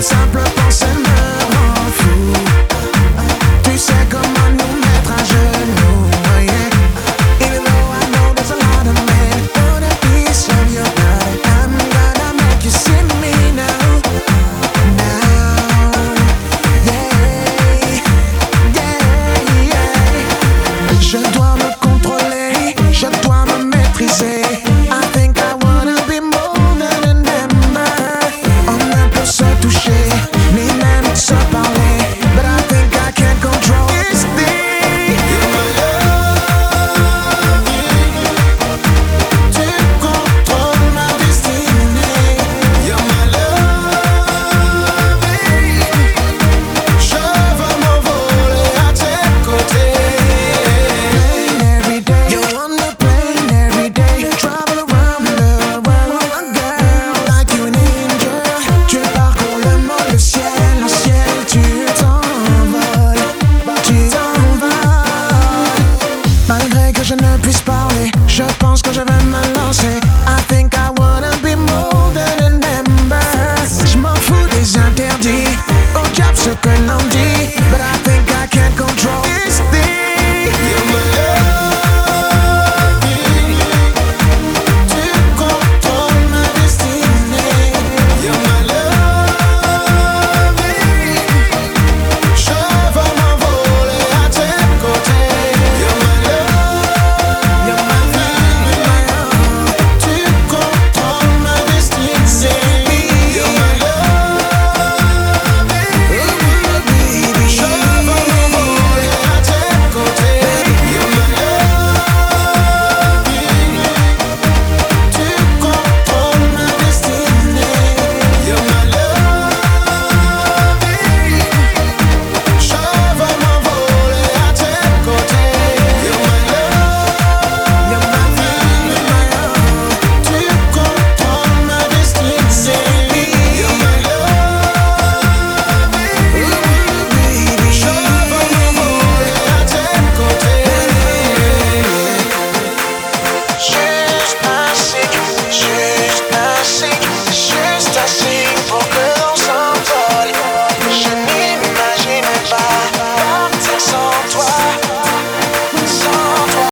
Sabra contrôler, je dois me maîtriser. je ne puisse parler. Je pense que je vais me lancer. I think I wanna be more than a ember. Je m'en fous des interdits. Au diable ce que l'on dit.